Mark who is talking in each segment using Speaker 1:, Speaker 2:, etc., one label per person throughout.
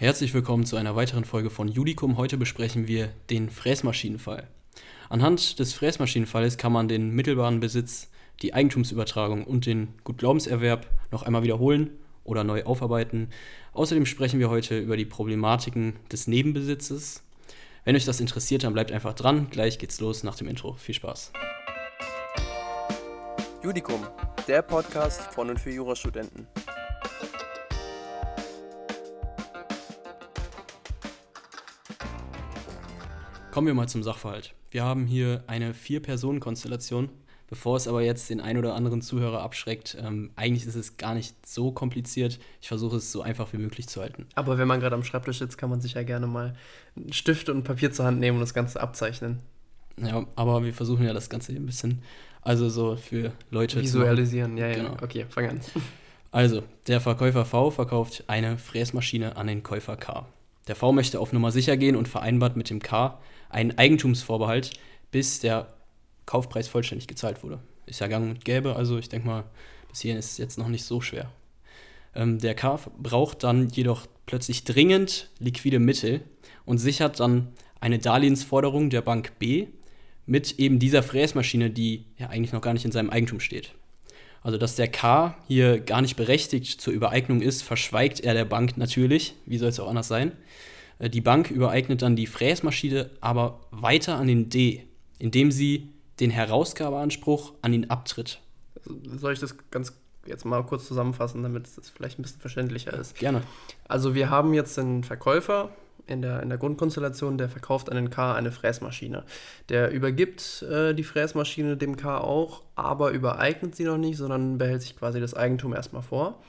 Speaker 1: Herzlich willkommen zu einer weiteren Folge von Judicum. Heute besprechen wir den Fräsmaschinenfall. Anhand des Fräsmaschinenfalles kann man den mittelbaren Besitz, die Eigentumsübertragung und den Gutglaubenserwerb noch einmal wiederholen oder neu aufarbeiten. Außerdem sprechen wir heute über die Problematiken des Nebenbesitzes. Wenn euch das interessiert, dann bleibt einfach dran. Gleich geht's los nach dem Intro. Viel Spaß.
Speaker 2: Judicum, der Podcast von und für Jurastudenten.
Speaker 1: Kommen wir mal zum Sachverhalt. Wir haben hier eine Vier-Personen-Konstellation. Bevor es aber jetzt den einen oder anderen Zuhörer abschreckt, ähm, eigentlich ist es gar nicht so kompliziert. Ich versuche es so einfach wie möglich zu halten.
Speaker 2: Aber wenn man gerade am Schreibtisch sitzt, kann man sich ja gerne mal einen Stift und ein Papier zur Hand nehmen und das Ganze abzeichnen.
Speaker 1: Ja, aber wir versuchen ja das Ganze hier ein bisschen, also so für Leute
Speaker 2: Visualisieren, ja, ja. Genau. Okay, fang an.
Speaker 1: Also, der Verkäufer V verkauft eine Fräsmaschine an den Käufer K. Der V möchte auf Nummer sicher gehen und vereinbart mit dem K einen Eigentumsvorbehalt, bis der Kaufpreis vollständig gezahlt wurde. Ist ja gang und gäbe, also ich denke mal, bis hierhin ist es jetzt noch nicht so schwer. Ähm, der K braucht dann jedoch plötzlich dringend liquide Mittel und sichert dann eine Darlehensforderung der Bank B mit eben dieser Fräsmaschine, die ja eigentlich noch gar nicht in seinem Eigentum steht. Also, dass der K hier gar nicht berechtigt zur Übereignung ist, verschweigt er der Bank natürlich. Wie soll es auch anders sein? Äh, die Bank übereignet dann die Fräsmaschine aber weiter an den D, indem sie den Herausgabeanspruch an ihn abtritt.
Speaker 2: Soll ich das ganz jetzt mal kurz zusammenfassen, damit es vielleicht ein bisschen verständlicher ist?
Speaker 1: Gerne.
Speaker 2: Also wir haben jetzt einen Verkäufer in der, in der Grundkonstellation, der verkauft an den K eine Fräsmaschine. Der übergibt äh, die Fräsmaschine dem K auch, aber übereignet sie noch nicht, sondern behält sich quasi das Eigentum erstmal vor.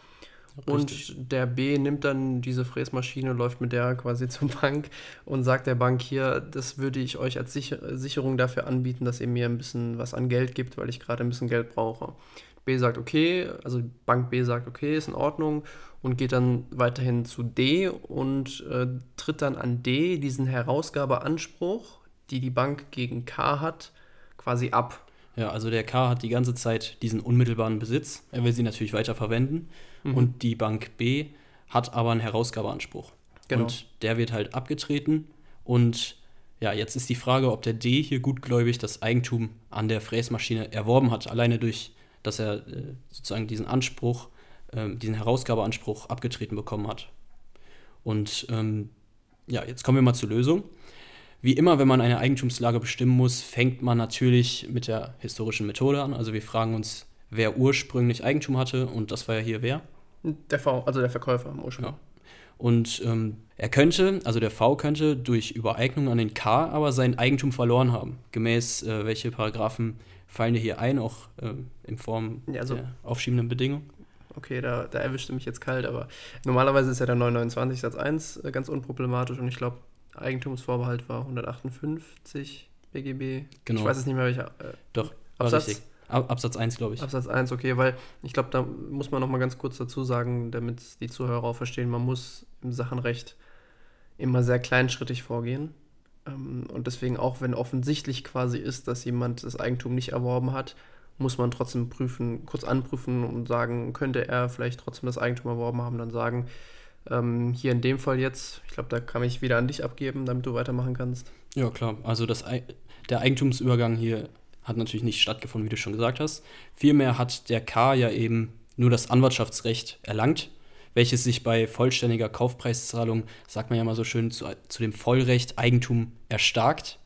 Speaker 2: Richtig. Und der B nimmt dann diese Fräsmaschine, läuft mit der quasi zur Bank und sagt der Bank hier, das würde ich euch als Sicher Sicherung dafür anbieten, dass ihr mir ein bisschen was an Geld gibt, weil ich gerade ein bisschen Geld brauche. B sagt okay, also Bank B sagt okay, ist in Ordnung und geht dann weiterhin zu D und äh, tritt dann an D diesen Herausgabeanspruch, die die Bank gegen K hat, quasi ab.
Speaker 1: Ja, also der K hat die ganze Zeit diesen unmittelbaren Besitz. Er will sie natürlich weiter verwenden. Mhm. Und die Bank B hat aber einen Herausgabeanspruch. Genau. Und der wird halt abgetreten. Und ja, jetzt ist die Frage, ob der D hier gutgläubig das Eigentum an der Fräsmaschine erworben hat, alleine durch, dass er äh, sozusagen diesen Anspruch, äh, diesen Herausgabeanspruch abgetreten bekommen hat. Und ähm, ja, jetzt kommen wir mal zur Lösung. Wie immer, wenn man eine Eigentumslage bestimmen muss, fängt man natürlich mit der historischen Methode an. Also wir fragen uns, wer ursprünglich Eigentum hatte und das war ja hier wer?
Speaker 2: Der V, also der Verkäufer im Ursprung. Ja.
Speaker 1: Und ähm, er könnte, also der V könnte durch Übereignung an den K aber sein Eigentum verloren haben. Gemäß äh, welche Paragraphen fallen dir hier ein, auch äh, in Form ja, also, der aufschiebenden Bedingung?
Speaker 2: Okay, da, da erwischte mich jetzt kalt, aber normalerweise ist ja der 929 Satz 1 äh, ganz unproblematisch und ich glaube, Eigentumsvorbehalt war 158 BGB.
Speaker 1: Genau.
Speaker 2: Ich weiß es nicht mehr, welcher.
Speaker 1: Äh, Doch, Absatz. Richtig. Absatz 1, glaube ich.
Speaker 2: Absatz 1, okay, weil ich glaube, da muss man noch mal ganz kurz dazu sagen, damit die Zuhörer auch verstehen, man muss im Sachenrecht immer sehr kleinschrittig vorgehen. Ähm, und deswegen auch, wenn offensichtlich quasi ist, dass jemand das Eigentum nicht erworben hat, muss man trotzdem prüfen, kurz anprüfen und sagen, könnte er vielleicht trotzdem das Eigentum erworben haben, dann sagen, ähm, hier in dem Fall jetzt, ich glaube, da kann ich wieder an dich abgeben, damit du weitermachen kannst.
Speaker 1: Ja, klar. Also das, der Eigentumsübergang hier hat natürlich nicht stattgefunden, wie du schon gesagt hast. Vielmehr hat der K ja eben nur das Anwartschaftsrecht erlangt, welches sich bei vollständiger Kaufpreiszahlung, sagt man ja mal so schön, zu, zu dem Vollrecht Eigentum erstarkt.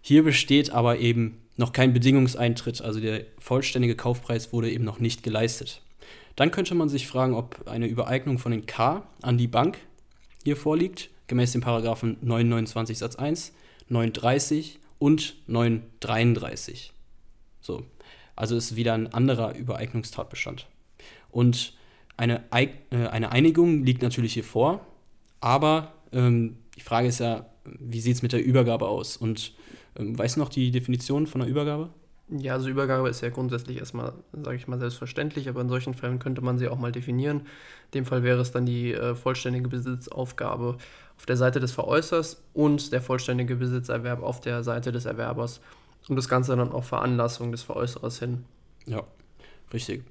Speaker 1: Hier besteht aber eben noch kein Bedingungseintritt, also der vollständige Kaufpreis wurde eben noch nicht geleistet. Dann könnte man sich fragen, ob eine Übereignung von den K an die Bank hier vorliegt, gemäß den Paragraphen 929 Satz 1, 930 und 933. So, also ist wieder ein anderer Übereignungstatbestand. Und eine, äh, eine Einigung liegt natürlich hier vor, aber ähm, die Frage ist ja, wie sieht es mit der Übergabe aus? Und ähm, weißt du noch die Definition von der Übergabe?
Speaker 2: Ja, also Übergabe ist ja grundsätzlich erstmal, sage ich mal, selbstverständlich, aber in solchen Fällen könnte man sie auch mal definieren. In dem Fall wäre es dann die äh, vollständige Besitzaufgabe auf der Seite des Veräußers und der vollständige Besitzerwerb auf der Seite des Erwerbers. Und das Ganze dann auch Veranlassung des Veräußerers hin.
Speaker 1: Ja, richtig.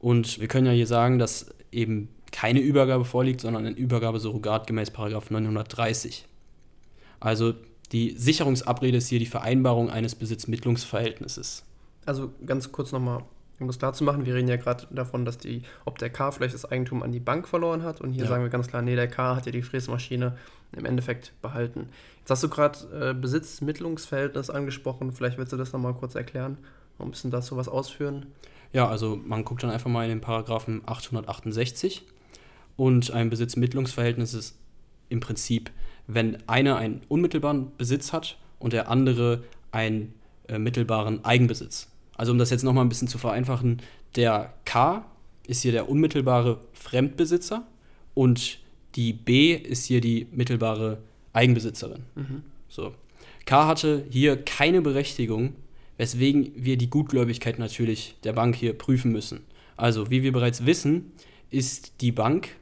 Speaker 1: Und wir können ja hier sagen, dass eben keine Übergabe vorliegt, sondern ein Übergabesurrogat gemäß 930. Also die Sicherungsabrede ist hier die Vereinbarung eines Besitzmittlungsverhältnisses.
Speaker 2: Also ganz kurz nochmal, um das klar zu machen, wir reden ja gerade davon, dass die, ob der K vielleicht das Eigentum an die Bank verloren hat und hier ja. sagen wir ganz klar, nee, der K hat ja die Fräsmaschine im Endeffekt behalten. Jetzt hast du gerade äh, Besitzmittlungsverhältnis angesprochen, vielleicht willst du das nochmal kurz erklären, ein bisschen dazu was ausführen.
Speaker 1: Ja, also man guckt dann einfach mal in den Paragraphen 868 und ein Besitzmittlungsverhältnis ist im Prinzip wenn einer einen unmittelbaren Besitz hat und der andere einen äh, mittelbaren Eigenbesitz. Also um das jetzt nochmal ein bisschen zu vereinfachen, der K ist hier der unmittelbare Fremdbesitzer und die B ist hier die mittelbare Eigenbesitzerin. Mhm. So. K hatte hier keine Berechtigung, weswegen wir die Gutgläubigkeit natürlich der Bank hier prüfen müssen. Also, wie wir bereits wissen, ist die Bank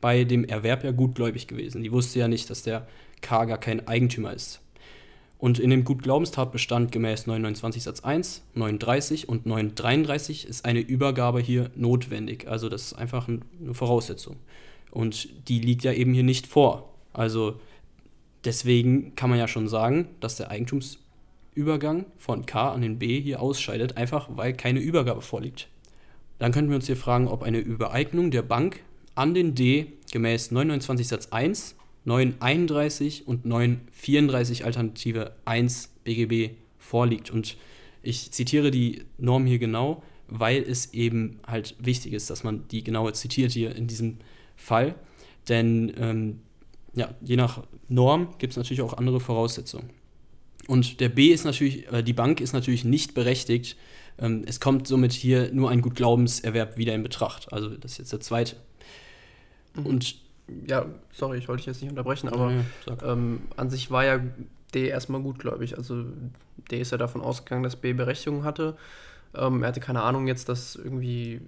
Speaker 1: bei dem Erwerb ja gutgläubig gewesen. Die wusste ja nicht, dass der K gar kein Eigentümer ist. Und in dem Gutglaubenstatbestand gemäß 929 Satz 1, 930 und 933 ist eine Übergabe hier notwendig. Also das ist einfach eine Voraussetzung. Und die liegt ja eben hier nicht vor. Also deswegen kann man ja schon sagen, dass der Eigentumsübergang von K an den B hier ausscheidet, einfach weil keine Übergabe vorliegt. Dann könnten wir uns hier fragen, ob eine Übereignung der Bank an den D gemäß 929 Satz 1, 931 und 934 Alternative 1 BGB vorliegt. Und ich zitiere die Norm hier genau, weil es eben halt wichtig ist, dass man die genaue zitiert hier in diesem Fall. Denn ähm, ja, je nach Norm gibt es natürlich auch andere Voraussetzungen. Und der B ist natürlich, äh, die Bank ist natürlich nicht berechtigt. Ähm, es kommt somit hier nur ein Gutglaubenserwerb wieder in Betracht. Also das ist jetzt der zweite.
Speaker 2: Mhm. Und ja, sorry, ich wollte dich jetzt nicht unterbrechen, aber ja, ähm, an sich war ja D erstmal gutgläubig. Also D ist ja davon ausgegangen, dass B Berechtigung hatte. Ähm, er hatte keine Ahnung jetzt, dass irgendwie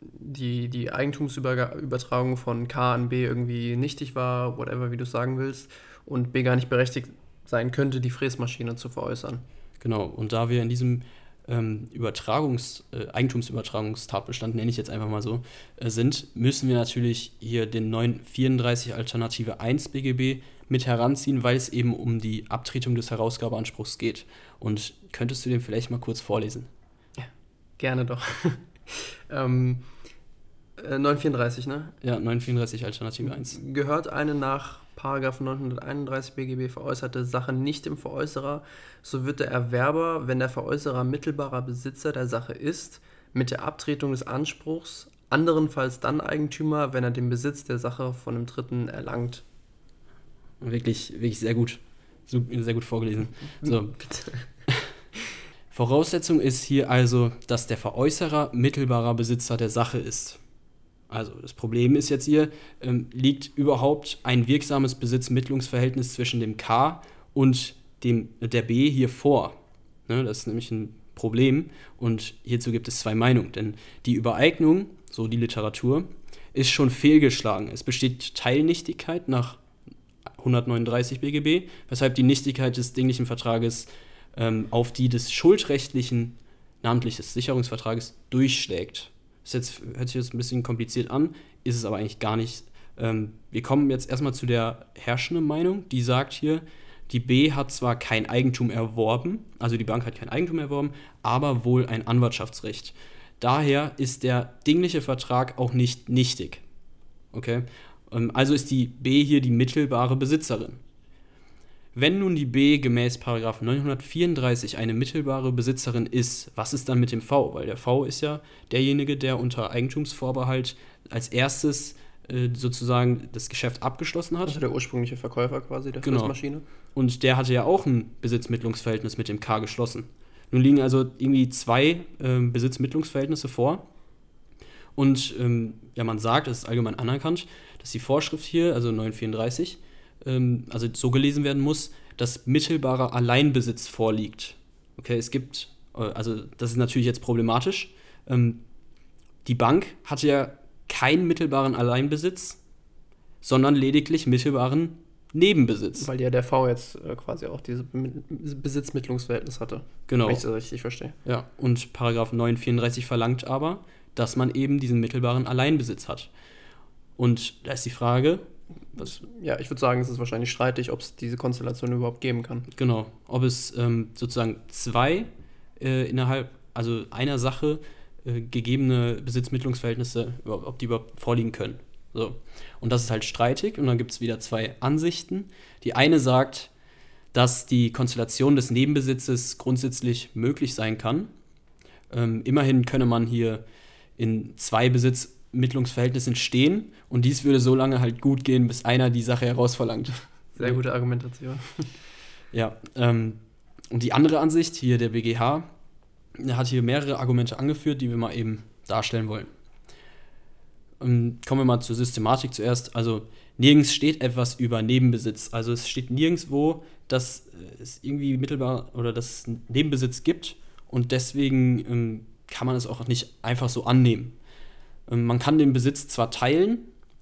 Speaker 2: die, die Eigentumsübertragung von K an B irgendwie nichtig war, whatever, wie du sagen willst, und B gar nicht berechtigt sein könnte, die Fräsmaschine zu veräußern.
Speaker 1: Genau, und da wir in diesem ähm, Übertragungs-, äh, Eigentumsübertragungstatbestand, nenne ich jetzt einfach mal so, äh, sind, müssen wir natürlich hier den 934 Alternative 1 BGB mit heranziehen, weil es eben um die Abtretung des Herausgabeanspruchs geht. Und könntest du den vielleicht mal kurz vorlesen?
Speaker 2: Ja, gerne doch. ähm, äh, 934, ne?
Speaker 1: Ja, 934 Alternative 1.
Speaker 2: Gehört eine nach 931 BGB veräußerte Sache nicht dem Veräußerer, so wird der Erwerber, wenn der Veräußerer mittelbarer Besitzer der Sache ist, mit der Abtretung des Anspruchs, anderenfalls dann Eigentümer, wenn er den Besitz der Sache von einem Dritten erlangt.
Speaker 1: Wirklich, wirklich sehr gut. Sehr gut vorgelesen. So. Voraussetzung ist hier also, dass der Veräußerer mittelbarer Besitzer der Sache ist. Also das Problem ist jetzt hier, ähm, liegt überhaupt ein wirksames Besitzmittlungsverhältnis zwischen dem K und dem, der B hier vor? Ne, das ist nämlich ein Problem und hierzu gibt es zwei Meinungen, denn die Übereignung, so die Literatur, ist schon fehlgeschlagen. Es besteht Teilnichtigkeit nach 139 BGB, weshalb die Nichtigkeit des dinglichen Vertrages ähm, auf die des schuldrechtlichen, namentlich des Sicherungsvertrages, durchschlägt. Das jetzt, hört sich jetzt ein bisschen kompliziert an, ist es aber eigentlich gar nicht. Ähm, wir kommen jetzt erstmal zu der herrschenden Meinung, die sagt hier, die B hat zwar kein Eigentum erworben, also die Bank hat kein Eigentum erworben, aber wohl ein Anwartschaftsrecht. Daher ist der dingliche Vertrag auch nicht nichtig. Okay? Ähm, also ist die B hier die mittelbare Besitzerin. Wenn nun die B gemäß 934 eine mittelbare Besitzerin ist, was ist dann mit dem V? Weil der V ist ja derjenige, der unter Eigentumsvorbehalt als erstes äh, sozusagen das Geschäft abgeschlossen hat.
Speaker 2: Also der ursprüngliche Verkäufer quasi der
Speaker 1: genau. Maschine. Und der hatte ja auch ein Besitzmittlungsverhältnis mit dem K geschlossen. Nun liegen also irgendwie zwei äh, Besitzmittlungsverhältnisse vor. Und ähm, ja, man sagt, es ist allgemein anerkannt, dass die Vorschrift hier, also 934, ähm, also so gelesen werden muss, dass mittelbarer Alleinbesitz vorliegt. Okay, es gibt, äh, also das ist natürlich jetzt problematisch. Ähm, die Bank hatte ja keinen mittelbaren Alleinbesitz, sondern lediglich mittelbaren Nebenbesitz.
Speaker 2: Weil ja der V jetzt äh, quasi auch dieses Besitzmittlungsverhältnis hatte.
Speaker 1: Genau.
Speaker 2: Wenn ich das richtig verstehe.
Speaker 1: Ja, und Paragraph 934 verlangt aber, dass man eben diesen mittelbaren Alleinbesitz hat. Und da ist die Frage,
Speaker 2: was, ja, ich würde sagen, es ist wahrscheinlich streitig, ob es diese Konstellation überhaupt geben kann.
Speaker 1: Genau, ob es ähm, sozusagen zwei äh, innerhalb, also einer Sache äh, gegebene Besitzmittlungsverhältnisse, ob die überhaupt vorliegen können. So. Und das ist halt streitig und dann gibt es wieder zwei Ansichten. Die eine sagt, dass die Konstellation des Nebenbesitzes grundsätzlich möglich sein kann. Ähm, immerhin könne man hier in zwei Besitzmittlungsverhältnissen stehen und dies würde so lange halt gut gehen, bis einer die Sache herausverlangt.
Speaker 2: Sehr gute Argumentation.
Speaker 1: Ja, ähm, und die andere Ansicht, hier der BGH, er hat hier mehrere Argumente angeführt, die wir mal eben darstellen wollen. Ähm, kommen wir mal zur Systematik zuerst. Also nirgends steht etwas über Nebenbesitz. Also es steht nirgendwo, dass es irgendwie mittelbar oder dass es Nebenbesitz gibt und deswegen ähm, kann man es auch nicht einfach so annehmen. Ähm, man kann den Besitz zwar teilen,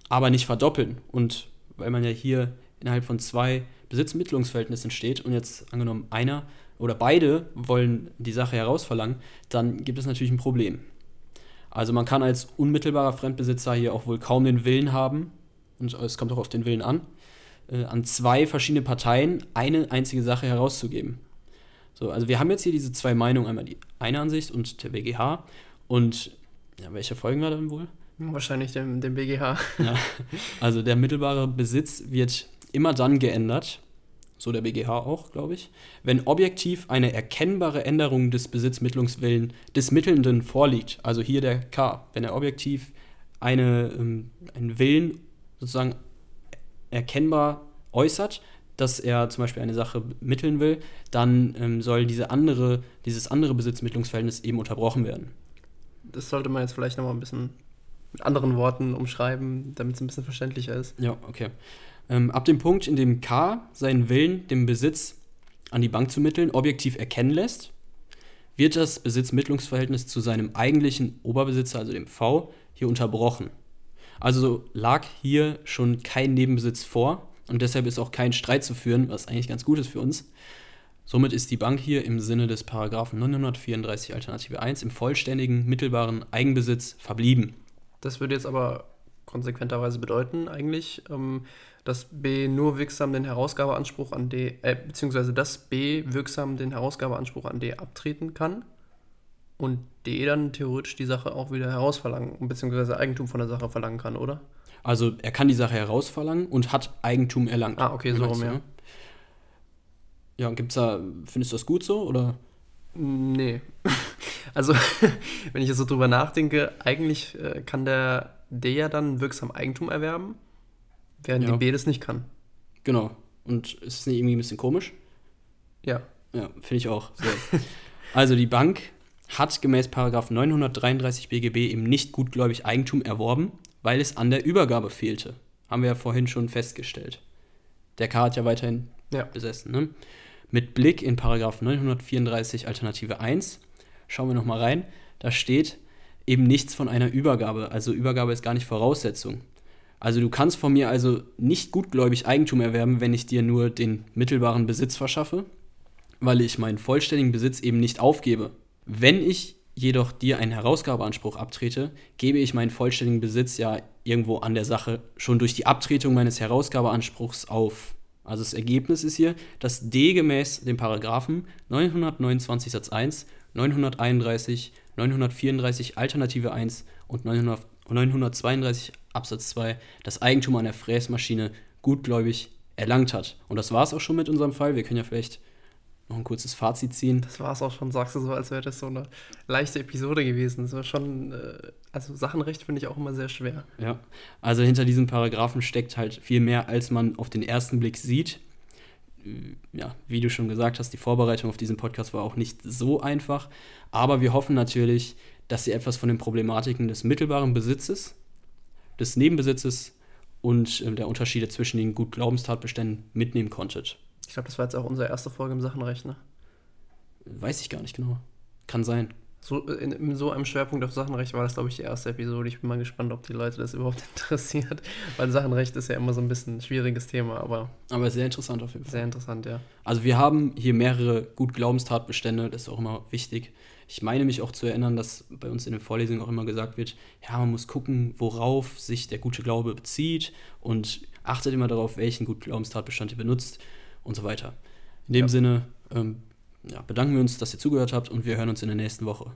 Speaker 1: aber nicht verdoppeln. Und weil man ja hier innerhalb von zwei Besitzmittlungsverhältnissen steht und jetzt angenommen einer oder beide wollen die Sache herausverlangen, dann gibt es natürlich ein Problem. Also man kann als unmittelbarer Fremdbesitzer hier auch wohl kaum den Willen haben, und es kommt auch auf den Willen an, äh, an zwei verschiedene Parteien eine einzige Sache herauszugeben. So, also wir haben jetzt hier diese zwei Meinungen, einmal die eine Ansicht und der BGH. Und ja, welche folgen wir dann wohl?
Speaker 2: Wahrscheinlich dem, dem BGH.
Speaker 1: Ja, also der mittelbare Besitz wird immer dann geändert, so der BGH auch, glaube ich, wenn objektiv eine erkennbare Änderung des Besitzmittlungswillen des Mittelnden vorliegt, also hier der K, wenn er objektiv eine, ähm, einen Willen sozusagen erkennbar äußert, dass er zum Beispiel eine Sache mitteln will, dann ähm, soll diese andere, dieses andere Besitzmittlungsverhältnis eben unterbrochen werden.
Speaker 2: Das sollte man jetzt vielleicht nochmal ein bisschen mit anderen Worten umschreiben, damit es ein bisschen verständlicher ist.
Speaker 1: Ja, okay. Ähm, ab dem Punkt, in dem K seinen Willen, dem Besitz an die Bank zu mitteln, objektiv erkennen lässt, wird das Besitzmittlungsverhältnis zu seinem eigentlichen Oberbesitzer, also dem V, hier unterbrochen. Also lag hier schon kein Nebenbesitz vor und deshalb ist auch kein Streit zu führen, was eigentlich ganz gut ist für uns. Somit ist die Bank hier im Sinne des Paragraphen 934 Alternative 1 im vollständigen mittelbaren Eigenbesitz verblieben.
Speaker 2: Das würde jetzt aber konsequenterweise bedeuten eigentlich, ähm, dass B nur wirksam den Herausgabeanspruch an D, äh, beziehungsweise dass B wirksam den Herausgabeanspruch an D abtreten kann und D dann theoretisch die Sache auch wieder herausverlangen, beziehungsweise Eigentum von der Sache verlangen kann, oder?
Speaker 1: Also er kann die Sache herausverlangen und hat Eigentum erlangt.
Speaker 2: Ah, okay, so rum, ja.
Speaker 1: Ja, gibt's da, findest du das gut so, oder?
Speaker 2: Nee. Also, wenn ich jetzt so drüber nachdenke, eigentlich äh, kann der D ja dann wirksam Eigentum erwerben Während ja. die B das nicht kann.
Speaker 1: Genau. Und ist es nicht irgendwie ein bisschen komisch?
Speaker 2: Ja.
Speaker 1: Ja, finde ich auch. So. also die Bank hat gemäß 933 BGB eben nicht gutgläubig Eigentum erworben, weil es an der Übergabe fehlte. Haben wir ja vorhin schon festgestellt. Der K hat ja weiterhin ja. besessen. Ne? Mit Blick in 934 Alternative 1 schauen wir nochmal rein. Da steht eben nichts von einer Übergabe. Also Übergabe ist gar nicht Voraussetzung. Also du kannst von mir also nicht gutgläubig Eigentum erwerben, wenn ich dir nur den mittelbaren Besitz verschaffe, weil ich meinen vollständigen Besitz eben nicht aufgebe. Wenn ich jedoch dir einen Herausgabeanspruch abtrete, gebe ich meinen vollständigen Besitz ja irgendwo an der Sache schon durch die Abtretung meines Herausgabeanspruchs auf. Also das Ergebnis ist hier, dass D gemäß dem Paragraphen 929 Satz 1, 931, 934 Alternative 1 und 932 Absatz 2 das Eigentum an der Fräsmaschine gutgläubig erlangt hat. Und das war es auch schon mit unserem Fall. Wir können ja vielleicht noch ein kurzes Fazit ziehen.
Speaker 2: Das war es auch schon, sagst du so, als wäre das so eine leichte Episode gewesen. Das war schon, äh, also Sachenrecht finde ich auch immer sehr schwer.
Speaker 1: Ja, also hinter diesen Paragraphen steckt halt viel mehr, als man auf den ersten Blick sieht. Äh, ja, wie du schon gesagt hast, die Vorbereitung auf diesen Podcast war auch nicht so einfach. Aber wir hoffen natürlich, dass ihr etwas von den Problematiken des mittelbaren Besitzes des Nebenbesitzes und äh, der Unterschiede zwischen den Gutglaubenstatbeständen mitnehmen konntet.
Speaker 2: Ich glaube, das war jetzt auch unsere erste Folge im Sachenrecht, ne?
Speaker 1: Weiß ich gar nicht genau. Kann sein.
Speaker 2: so, in, in, so einem Schwerpunkt auf Sachenrecht war das, glaube ich, die erste Episode. Ich bin mal gespannt, ob die Leute das überhaupt interessiert, weil Sachenrecht ist ja immer so ein bisschen ein schwieriges Thema, aber.
Speaker 1: Aber sehr interessant auf jeden
Speaker 2: Fall. Sehr interessant, ja.
Speaker 1: Also, wir haben hier mehrere gut Glaubenstatbestände, das ist auch immer wichtig. Ich meine mich auch zu erinnern, dass bei uns in den Vorlesungen auch immer gesagt wird: ja, man muss gucken, worauf sich der gute Glaube bezieht und achtet immer darauf, welchen guten Glaubenstatbestand ihr benutzt und so weiter. In dem ja. Sinne, ähm, ja, bedanken wir uns, dass ihr zugehört habt und wir hören uns in der nächsten Woche.